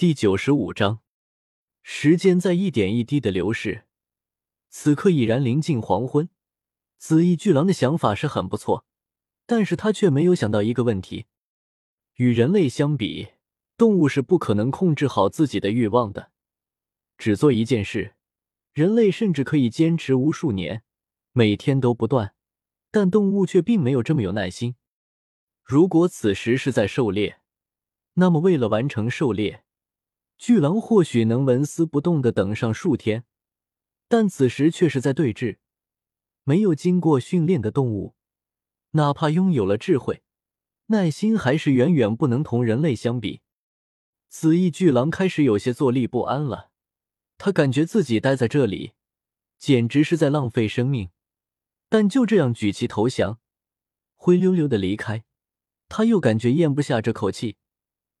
第九十五章，时间在一点一滴的流逝，此刻已然临近黄昏。紫翼巨狼的想法是很不错，但是他却没有想到一个问题：与人类相比，动物是不可能控制好自己的欲望的。只做一件事，人类甚至可以坚持无数年，每天都不断，但动物却并没有这么有耐心。如果此时是在狩猎，那么为了完成狩猎，巨狼或许能纹丝不动的等上数天，但此时却是在对峙。没有经过训练的动物，哪怕拥有了智慧，耐心还是远远不能同人类相比。紫翼巨狼开始有些坐立不安了，他感觉自己待在这里，简直是在浪费生命。但就这样举旗投降，灰溜溜的离开，他又感觉咽不下这口气，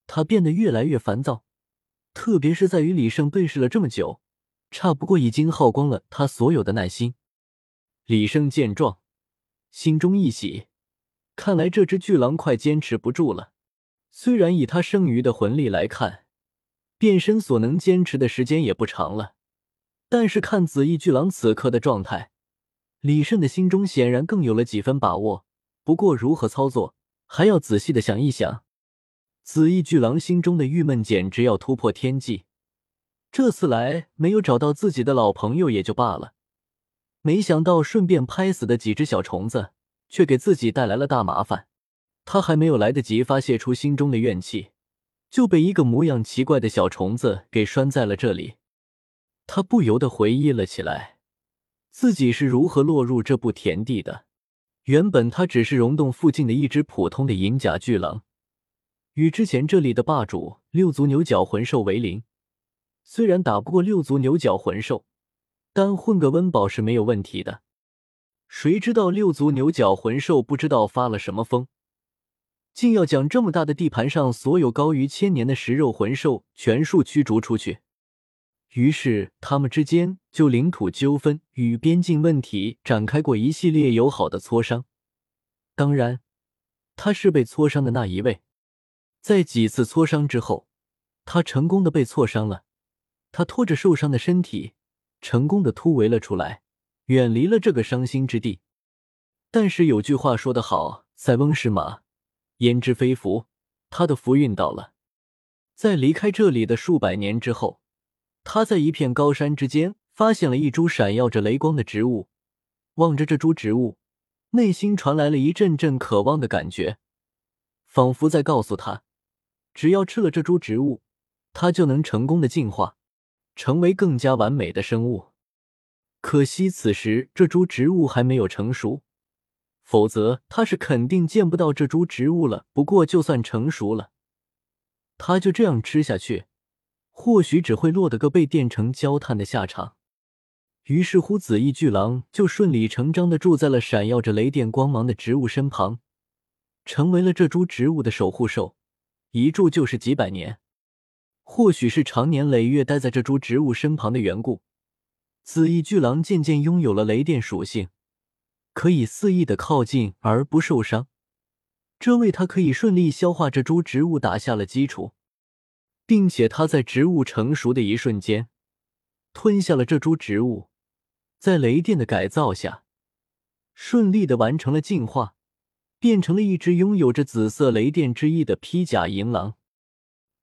他变得越来越烦躁。特别是在与李胜对视了这么久，差不多已经耗光了他所有的耐心。李胜见状，心中一喜，看来这只巨狼快坚持不住了。虽然以他剩余的魂力来看，变身所能坚持的时间也不长了，但是看紫翼巨狼此刻的状态，李胜的心中显然更有了几分把握。不过如何操作，还要仔细的想一想。紫翼巨狼心中的郁闷简直要突破天际。这次来没有找到自己的老朋友也就罢了，没想到顺便拍死的几只小虫子，却给自己带来了大麻烦。他还没有来得及发泄出心中的怨气，就被一个模样奇怪的小虫子给拴在了这里。他不由得回忆了起来，自己是如何落入这步田地的。原本他只是溶洞附近的一只普通的银甲巨狼。与之前这里的霸主六足牛角魂兽为邻，虽然打不过六足牛角魂兽，但混个温饱是没有问题的。谁知道六足牛角魂兽不知道发了什么疯，竟要将这么大的地盘上所有高于千年的食肉魂兽全数驱逐出去。于是他们之间就领土纠纷与边境问题展开过一系列友好的磋商。当然，他是被磋商的那一位。在几次挫伤之后，他成功的被挫伤了。他拖着受伤的身体，成功的突围了出来，远离了这个伤心之地。但是有句话说得好：“塞翁失马，焉知非福。”他的福运到了。在离开这里的数百年之后，他在一片高山之间发现了一株闪耀着雷光的植物。望着这株植物，内心传来了一阵阵渴望的感觉，仿佛在告诉他。只要吃了这株植物，它就能成功的进化，成为更加完美的生物。可惜此时这株植物还没有成熟，否则他是肯定见不到这株植物了。不过就算成熟了，他就这样吃下去，或许只会落得个被电成焦炭的下场。于是乎，紫翼巨狼就顺理成章的住在了闪耀着雷电光芒的植物身旁，成为了这株植物的守护兽。一住就是几百年，或许是常年累月待在这株植物身旁的缘故，紫翼巨狼渐渐拥有了雷电属性，可以肆意的靠近而不受伤，这为他可以顺利消化这株植物打下了基础，并且他在植物成熟的一瞬间，吞下了这株植物，在雷电的改造下，顺利的完成了进化。变成了一只拥有着紫色雷电之翼的披甲银狼，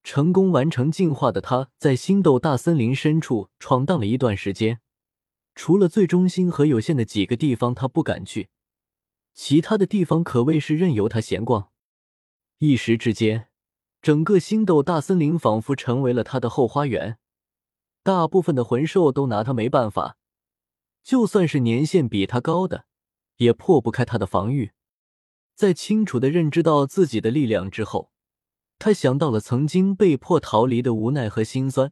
成功完成进化的他，在星斗大森林深处闯荡了一段时间。除了最中心和有限的几个地方他不敢去，其他的地方可谓是任由他闲逛。一时之间，整个星斗大森林仿佛成为了他的后花园。大部分的魂兽都拿他没办法，就算是年限比他高的，也破不开他的防御。在清楚的认知到自己的力量之后，他想到了曾经被迫逃离的无奈和心酸，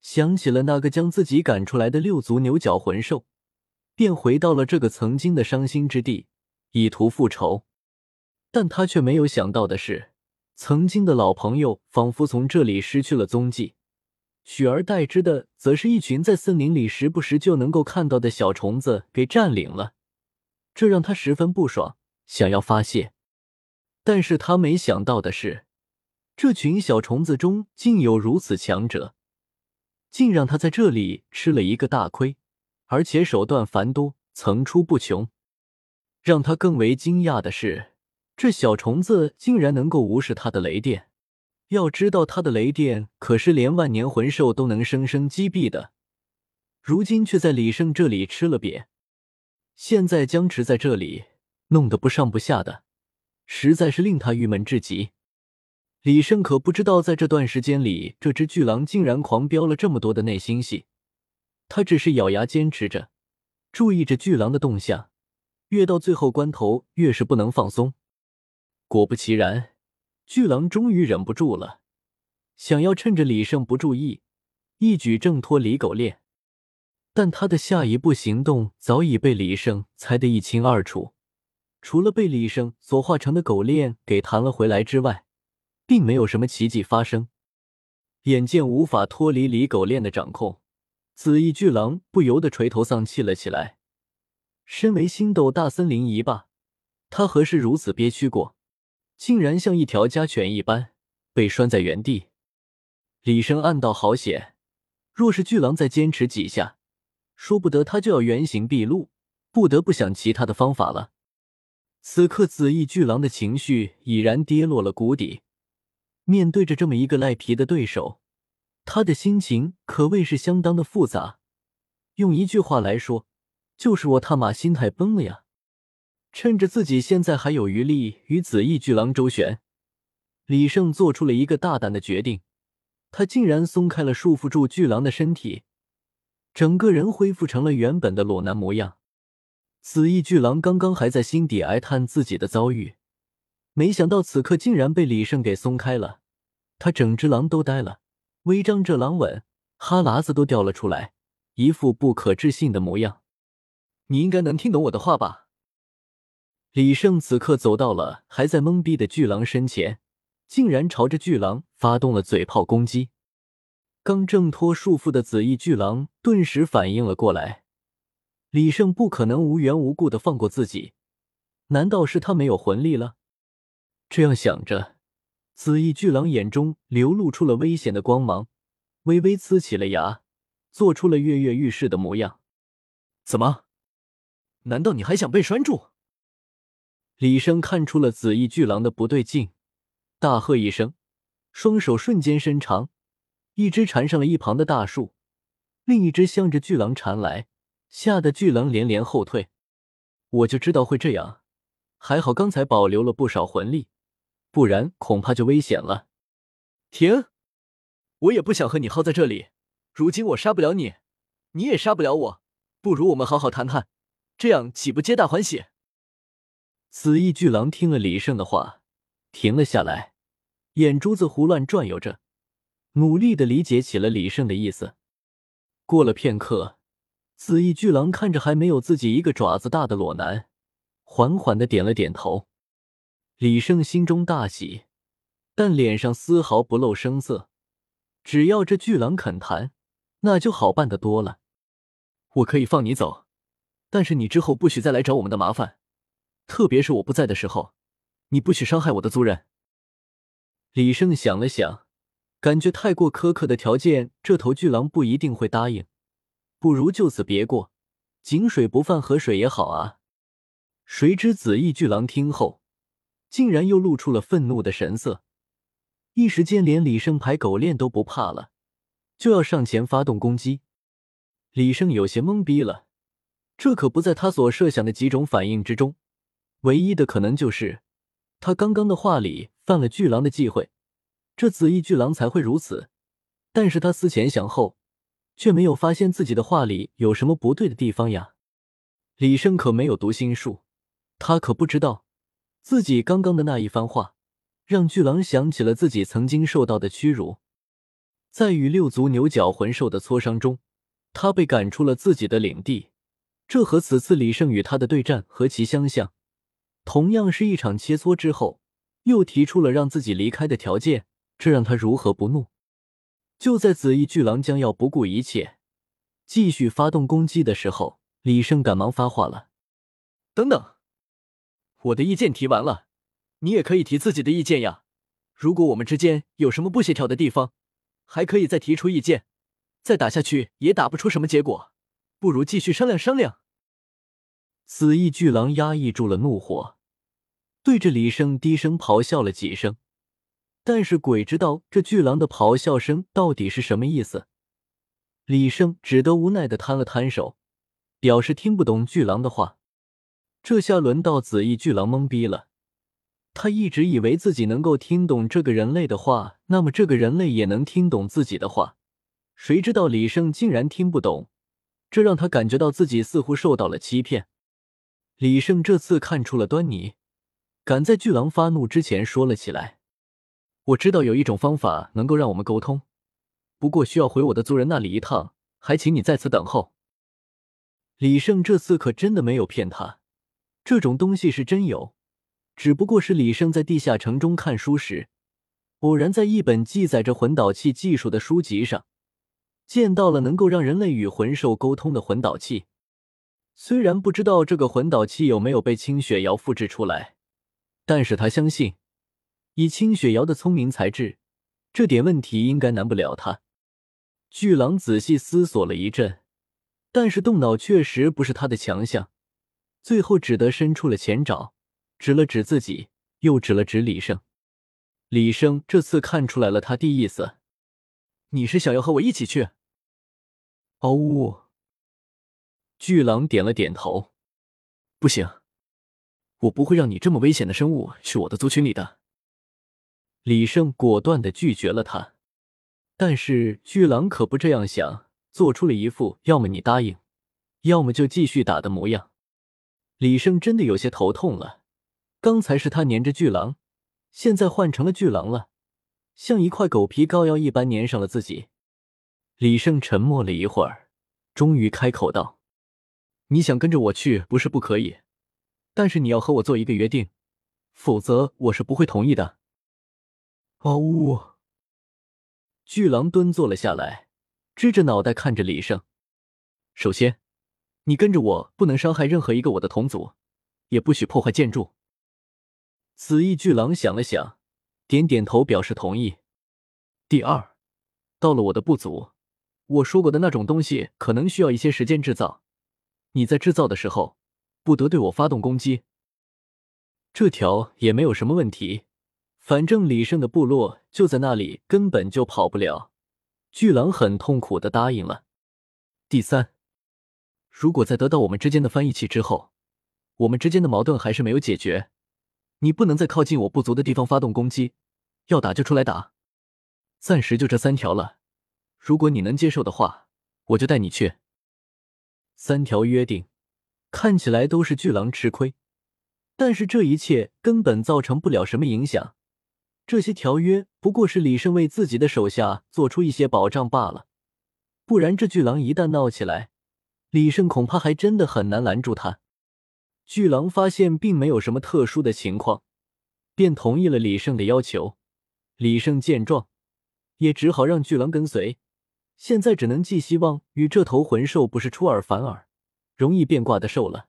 想起了那个将自己赶出来的六足牛角魂兽，便回到了这个曾经的伤心之地，以图复仇。但他却没有想到的是，曾经的老朋友仿佛从这里失去了踪迹，取而代之的则是一群在森林里时不时就能够看到的小虫子给占领了，这让他十分不爽。想要发泄，但是他没想到的是，这群小虫子中竟有如此强者，竟让他在这里吃了一个大亏，而且手段繁多，层出不穷。让他更为惊讶的是，这小虫子竟然能够无视他的雷电。要知道，他的雷电可是连万年魂兽都能生生击毙的，如今却在李胜这里吃了瘪，现在僵持在这里，弄得不上不下的，实在是令他郁闷至极。李胜可不知道，在这段时间里，这只巨狼竟然狂飙了这么多的内心戏。他只是咬牙坚持着，注意着巨狼的动向，越到最后关头，越是不能放松。果不其然，巨狼终于忍不住了，想要趁着李胜不注意，一举挣脱李狗链。但他的下一步行动早已被李胜猜得一清二楚，除了被李生所化成的狗链给弹了回来之外。并没有什么奇迹发生，眼见无法脱离李狗链的掌控，紫翼巨狼不由得垂头丧气了起来。身为星斗大森林一霸，他何时如此憋屈过？竟然像一条家犬一般被拴在原地。李生暗道：好险！若是巨狼再坚持几下，说不得他就要原形毕露，不得不想其他的方法了。此刻，紫翼巨狼的情绪已然跌落了谷底。面对着这么一个赖皮的对手，他的心情可谓是相当的复杂。用一句话来说，就是我他妈心态崩了呀！趁着自己现在还有余力与紫翼巨狼周旋，李胜做出了一个大胆的决定，他竟然松开了束缚住巨狼的身体，整个人恢复成了原本的裸男模样。紫翼巨狼刚刚还在心底哀叹自己的遭遇。没想到此刻竟然被李胜给松开了，他整只狼都呆了，微张着狼吻，哈喇子都掉了出来，一副不可置信的模样。你应该能听懂我的话吧？李胜此刻走到了还在懵逼的巨狼身前，竟然朝着巨狼发动了嘴炮攻击。刚挣脱束缚的紫翼巨狼顿时反应了过来，李胜不可能无缘无故的放过自己，难道是他没有魂力了？这样想着，紫翼巨狼眼中流露出了危险的光芒，微微呲起了牙，做出了跃跃欲试的模样。怎么？难道你还想被拴住？李生看出了紫翼巨狼的不对劲，大喝一声，双手瞬间伸长，一只缠上了一旁的大树，另一只向着巨狼缠来，吓得巨狼连连后退。我就知道会这样，还好刚才保留了不少魂力。不然恐怕就危险了。停！我也不想和你耗在这里。如今我杀不了你，你也杀不了我，不如我们好好谈谈，这样岂不皆大欢喜？紫翼巨狼听了李胜的话，停了下来，眼珠子胡乱转悠着，努力的理解起了李胜的意思。过了片刻，紫翼巨狼看着还没有自己一个爪子大的裸男，缓缓的点了点头。李胜心中大喜，但脸上丝毫不露声色。只要这巨狼肯谈，那就好办得多了。我可以放你走，但是你之后不许再来找我们的麻烦，特别是我不在的时候，你不许伤害我的族人。李胜想了想，感觉太过苛刻的条件，这头巨狼不一定会答应，不如就此别过，井水不犯河水也好啊。谁知紫翼巨狼听后。竟然又露出了愤怒的神色，一时间连李胜排狗链都不怕了，就要上前发动攻击。李胜有些懵逼了，这可不在他所设想的几种反应之中，唯一的可能就是他刚刚的话里犯了巨狼的忌讳，这紫翼巨狼才会如此。但是他思前想后，却没有发现自己的话里有什么不对的地方呀。李胜可没有读心术，他可不知道。自己刚刚的那一番话，让巨狼想起了自己曾经受到的屈辱。在与六足牛角魂兽的磋商中，他被赶出了自己的领地，这和此次李胜与他的对战何其相像！同样是一场切磋之后，又提出了让自己离开的条件，这让他如何不怒？就在紫翼巨狼将要不顾一切继续发动攻击的时候，李胜赶忙发话了：“等等。”我的意见提完了，你也可以提自己的意见呀。如果我们之间有什么不协调的地方，还可以再提出意见。再打下去也打不出什么结果，不如继续商量商量。紫翼巨狼压抑住了怒火，对着李胜低声咆哮了几声。但是鬼知道这巨狼的咆哮声到底是什么意思。李胜只得无奈的摊了摊手，表示听不懂巨狼的话。这下轮到紫翼巨狼懵逼了。他一直以为自己能够听懂这个人类的话，那么这个人类也能听懂自己的话。谁知道李胜竟然听不懂，这让他感觉到自己似乎受到了欺骗。李胜这次看出了端倪，赶在巨狼发怒之前说了起来：“我知道有一种方法能够让我们沟通，不过需要回我的族人那里一趟，还请你在此等候。”李胜这次可真的没有骗他，这种东西是真有。只不过是李胜在地下城中看书时，偶然在一本记载着魂导器技术的书籍上，见到了能够让人类与魂兽沟通的魂导器。虽然不知道这个魂导器有没有被清雪瑶复制出来，但是他相信，以清雪瑶的聪明才智，这点问题应该难不了他。巨狼仔细思索了一阵，但是动脑确实不是他的强项，最后只得伸出了前爪。指了指自己，又指了指李胜。李胜这次看出来了他的意思，你是想要和我一起去？嗷呜！巨狼点了点头。不行，我不会让你这么危险的生物去我的族群里的。李胜果断的拒绝了他。但是巨狼可不这样想，做出了一副要么你答应，要么就继续打的模样。李胜真的有些头痛了。刚才是他粘着巨狼，现在换成了巨狼了，像一块狗皮膏药一般粘上了自己。李胜沉默了一会儿，终于开口道：“你想跟着我去，不是不可以，但是你要和我做一个约定，否则我是不会同意的。”嗷呜！巨狼蹲坐了下来，支着脑袋看着李胜。首先，你跟着我，不能伤害任何一个我的同族，也不许破坏建筑。紫翼巨狼想了想，点点头表示同意。第二，到了我的部族，我说过的那种东西可能需要一些时间制造，你在制造的时候不得对我发动攻击。这条也没有什么问题，反正李胜的部落就在那里，根本就跑不了。巨狼很痛苦的答应了。第三，如果在得到我们之间的翻译器之后，我们之间的矛盾还是没有解决。你不能在靠近我部族的地方发动攻击，要打就出来打。暂时就这三条了，如果你能接受的话，我就带你去。三条约定看起来都是巨狼吃亏，但是这一切根本造成不了什么影响。这些条约不过是李胜为自己的手下做出一些保障罢了，不然这巨狼一旦闹起来，李胜恐怕还真的很难拦住他。巨狼发现并没有什么特殊的情况，便同意了李胜的要求。李胜见状，也只好让巨狼跟随。现在只能寄希望于这头魂兽不是出尔反尔、容易变卦的兽了。